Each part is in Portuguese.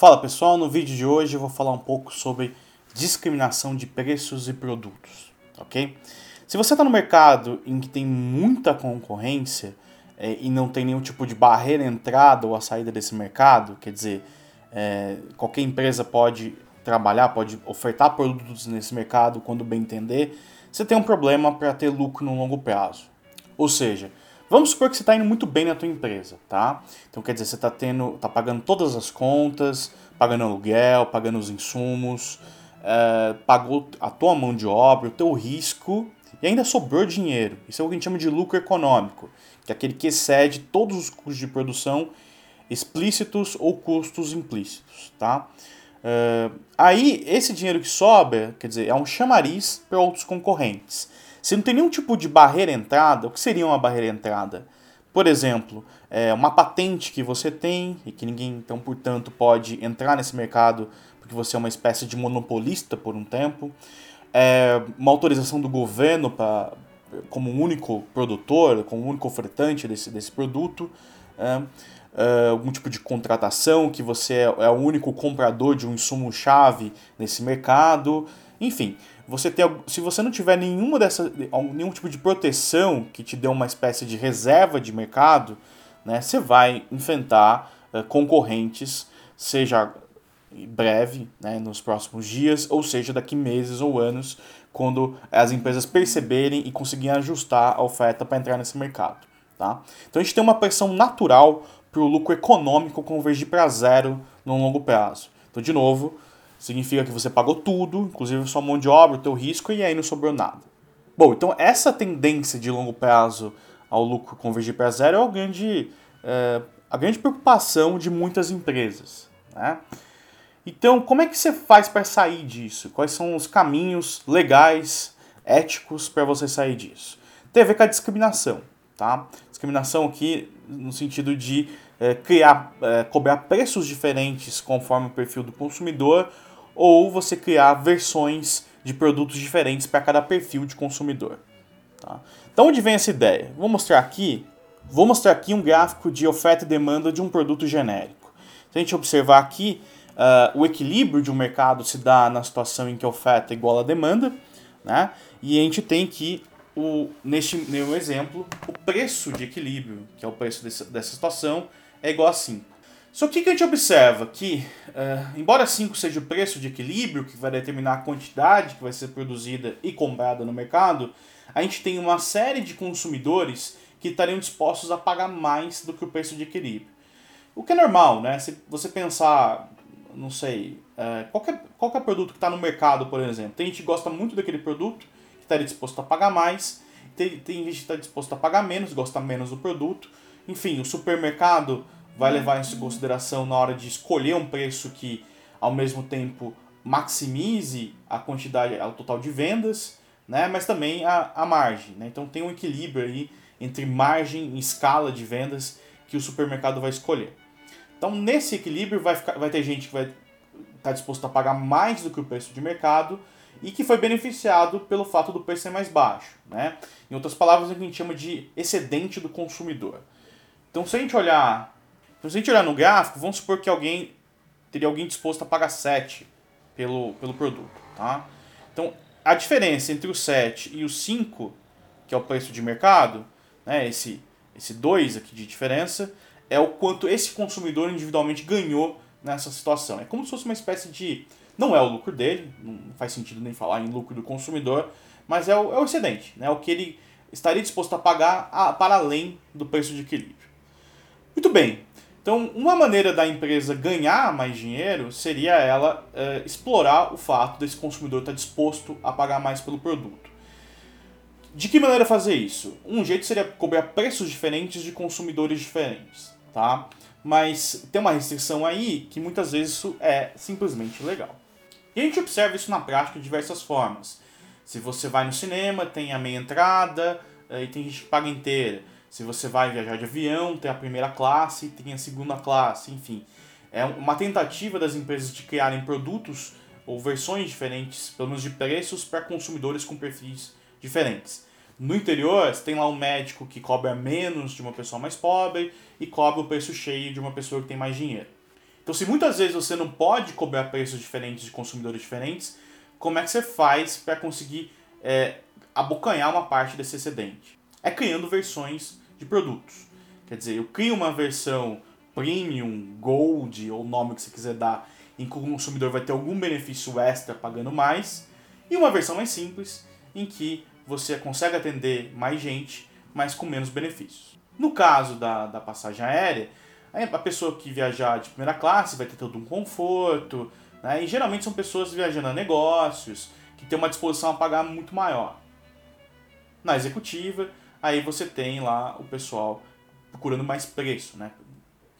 Fala pessoal, no vídeo de hoje eu vou falar um pouco sobre discriminação de preços e produtos, ok? Se você está no mercado em que tem muita concorrência é, e não tem nenhum tipo de barreira entrada ou a saída desse mercado, quer dizer, é, qualquer empresa pode trabalhar, pode ofertar produtos nesse mercado quando bem entender, você tem um problema para ter lucro no longo prazo. Ou seja, Vamos supor que você está indo muito bem na tua empresa, tá? Então quer dizer, você está tendo, tá pagando todas as contas, pagando aluguel, pagando os insumos, é, pagou a tua mão de obra, o teu risco e ainda sobrou dinheiro. Isso é o que a gente chama de lucro econômico, que é aquele que excede todos os custos de produção explícitos ou custos implícitos, tá? Uh, aí, esse dinheiro que sobra, quer dizer, é um chamariz para outros concorrentes. Se não tem nenhum tipo de barreira entrada, o que seria uma barreira entrada? Por exemplo, é uma patente que você tem e que ninguém, então, portanto, pode entrar nesse mercado porque você é uma espécie de monopolista por um tempo. É uma autorização do governo para como único produtor, como único ofertante desse, desse produto. É, é, algum tipo de contratação que você é, é o único comprador de um insumo-chave nesse mercado. Enfim, você se você não tiver nenhuma dessa, nenhum tipo de proteção que te dê uma espécie de reserva de mercado, né, você vai enfrentar uh, concorrentes, seja breve, né, nos próximos dias, ou seja, daqui meses ou anos, quando as empresas perceberem e conseguirem ajustar a oferta para entrar nesse mercado. Tá? Então a gente tem uma pressão natural para o lucro econômico convergir para zero no longo prazo. Então, de novo, significa que você pagou tudo, inclusive sua mão de obra, o teu risco, e aí não sobrou nada. Bom, então essa tendência de longo prazo ao lucro convergir para zero é, o grande, é a grande preocupação de muitas empresas. Né? Então, como é que você faz para sair disso? Quais são os caminhos legais, éticos para você sair disso? Tem a ver com a discriminação. Tá? Discriminação aqui no sentido de é, criar, é, cobrar preços diferentes conforme o perfil do consumidor ou você criar versões de produtos diferentes para cada perfil de consumidor. Tá? Então, onde vem essa ideia? Vou mostrar aqui, vou mostrar aqui um gráfico de oferta e demanda de um produto genérico. Se a gente observar aqui, uh, o equilíbrio de um mercado se dá na situação em que a oferta é igual à demanda, né? e a gente tem que, o, neste meu exemplo, o preço de equilíbrio, que é o preço desse, dessa situação, é igual a 5. Só que o que a gente observa? Que, uh, embora 5 seja o preço de equilíbrio, que vai determinar a quantidade que vai ser produzida e comprada no mercado, a gente tem uma série de consumidores que estariam dispostos a pagar mais do que o preço de equilíbrio. O que é normal, né? Se você pensar, não sei, uh, qualquer, qualquer produto que está no mercado, por exemplo, tem gente que gosta muito daquele produto, que estaria disposto a pagar mais, tem, tem gente que está disposto a pagar menos, gosta menos do produto. Enfim, o supermercado vai levar isso em consideração na hora de escolher um preço que, ao mesmo tempo, maximize a quantidade, o total de vendas, né? mas também a, a margem. Né? Então tem um equilíbrio aí entre margem e escala de vendas que o supermercado vai escolher. Então nesse equilíbrio vai, ficar, vai ter gente que vai estar tá disposto a pagar mais do que o preço de mercado e que foi beneficiado pelo fato do preço ser mais baixo. Né? Em outras palavras, é o que a gente chama de excedente do consumidor. Então se a gente olhar então, se a gente olhar no gráfico, vamos supor que alguém teria alguém disposto a pagar 7 pelo, pelo produto. Tá? Então, a diferença entre o 7 e o 5, que é o preço de mercado, né, esse, esse 2 aqui de diferença, é o quanto esse consumidor individualmente ganhou nessa situação. É como se fosse uma espécie de. Não é o lucro dele, não faz sentido nem falar em lucro do consumidor, mas é o, é o excedente, né, o que ele estaria disposto a pagar a, para além do preço de equilíbrio. Muito bem, então, uma maneira da empresa ganhar mais dinheiro seria ela é, explorar o fato desse consumidor estar disposto a pagar mais pelo produto. De que maneira fazer isso? Um jeito seria cobrar preços diferentes de consumidores diferentes, tá? Mas tem uma restrição aí que muitas vezes isso é simplesmente legal. E a gente observa isso na prática de diversas formas. Se você vai no cinema, tem a meia entrada eh, e tem gente que paga inteira. Se você vai viajar de avião, tem a primeira classe, tem a segunda classe, enfim. É uma tentativa das empresas de criarem produtos ou versões diferentes, pelo menos de preços, para consumidores com perfis diferentes. No interior, você tem lá um médico que cobra menos de uma pessoa mais pobre e cobra o preço cheio de uma pessoa que tem mais dinheiro. Então, se muitas vezes você não pode cobrar preços diferentes de consumidores diferentes, como é que você faz para conseguir é, abocanhar uma parte desse excedente? É criando versões de produtos. Quer dizer, eu crio uma versão premium, gold, ou nome que você quiser dar, em que o consumidor vai ter algum benefício extra pagando mais, e uma versão mais simples, em que você consegue atender mais gente, mas com menos benefícios. No caso da, da passagem aérea, a pessoa que viajar de primeira classe vai ter todo um conforto, né? e geralmente são pessoas viajando a negócios, que têm uma disposição a pagar muito maior. Na executiva, aí você tem lá o pessoal procurando mais preço, né?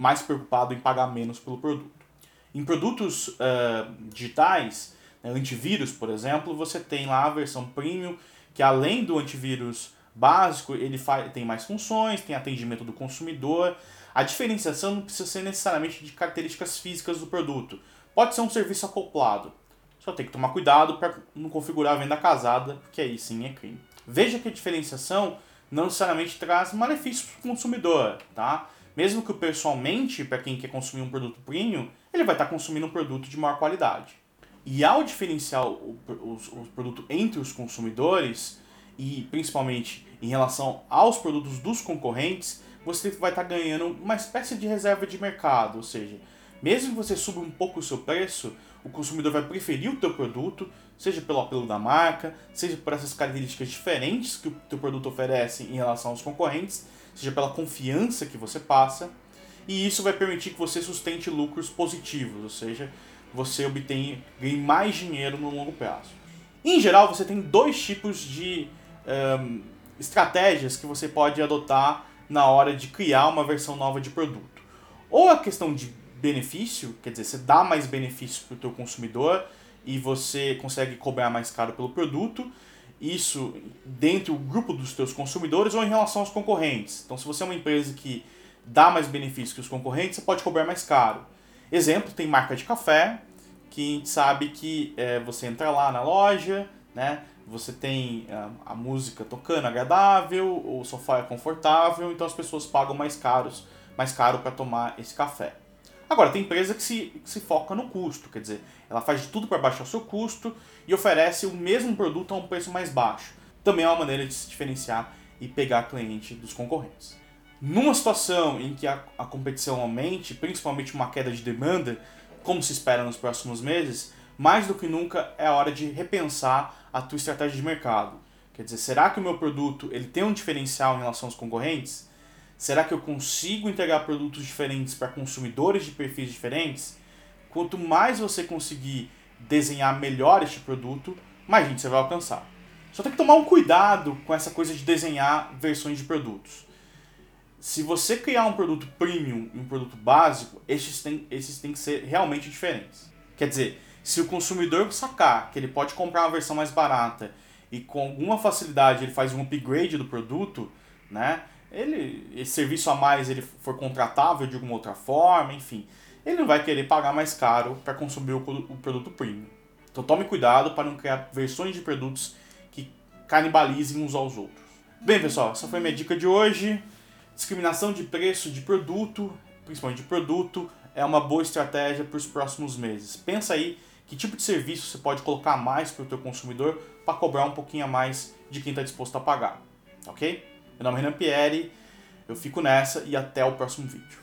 mais preocupado em pagar menos pelo produto. Em produtos uh, digitais, né, antivírus, por exemplo, você tem lá a versão premium, que além do antivírus básico, ele faz, tem mais funções, tem atendimento do consumidor. A diferenciação não precisa ser necessariamente de características físicas do produto. Pode ser um serviço acoplado. Só tem que tomar cuidado para não configurar a venda casada, porque aí sim é crime. Veja que a diferenciação não necessariamente traz malefícios para o consumidor, tá? Mesmo que pessoalmente, para quem quer consumir um produto premium, ele vai estar tá consumindo um produto de maior qualidade. E ao diferenciar o, o, o produto entre os consumidores, e principalmente em relação aos produtos dos concorrentes, você vai estar ganhando uma espécie de reserva de mercado, ou seja, mesmo que você suba um pouco o seu preço, o consumidor vai preferir o teu produto, seja pelo apelo da marca, seja por essas características diferentes que o teu produto oferece em relação aos concorrentes, seja pela confiança que você passa, e isso vai permitir que você sustente lucros positivos, ou seja, você obtém ganhe mais dinheiro no longo prazo. Em geral, você tem dois tipos de um, estratégias que você pode adotar na hora de criar uma versão nova de produto. Ou a questão de benefício, quer dizer, você dá mais benefício para o teu consumidor e você consegue cobrar mais caro pelo produto, isso dentro do grupo dos teus consumidores ou em relação aos concorrentes. Então, se você é uma empresa que dá mais benefício que os concorrentes, você pode cobrar mais caro. Exemplo, tem marca de café, que sabe que é, você entra lá na loja, né? Você tem a, ah, a música tocando agradável, o sofá é confortável, então as pessoas pagam mais caros, mais caro para tomar esse café. Agora, tem empresa que se, que se foca no custo, quer dizer, ela faz de tudo para baixar o seu custo e oferece o mesmo produto a um preço mais baixo. Também é uma maneira de se diferenciar e pegar cliente dos concorrentes. Numa situação em que a, a competição aumente, principalmente uma queda de demanda, como se espera nos próximos meses, mais do que nunca é hora de repensar a tua estratégia de mercado. Quer dizer, será que o meu produto ele tem um diferencial em relação aos concorrentes? Será que eu consigo entregar produtos diferentes para consumidores de perfis diferentes? Quanto mais você conseguir desenhar melhor este produto, mais gente você vai alcançar. Só tem que tomar um cuidado com essa coisa de desenhar versões de produtos. Se você criar um produto premium e um produto básico, esses têm, esses têm que ser realmente diferentes. Quer dizer, se o consumidor sacar que ele pode comprar uma versão mais barata e com alguma facilidade ele faz um upgrade do produto, né? Ele, esse serviço a mais ele for contratável de alguma outra forma, enfim, ele não vai querer pagar mais caro para consumir o, o produto premium. Então tome cuidado para não criar versões de produtos que canibalizem uns aos outros. Bem, pessoal, essa foi minha dica de hoje. Discriminação de preço de produto, principalmente de produto, é uma boa estratégia para os próximos meses. Pensa aí que tipo de serviço você pode colocar mais para o teu consumidor para cobrar um pouquinho a mais de quem está disposto a pagar, ok? Meu nome é Renan Pieri, eu fico nessa e até o próximo vídeo.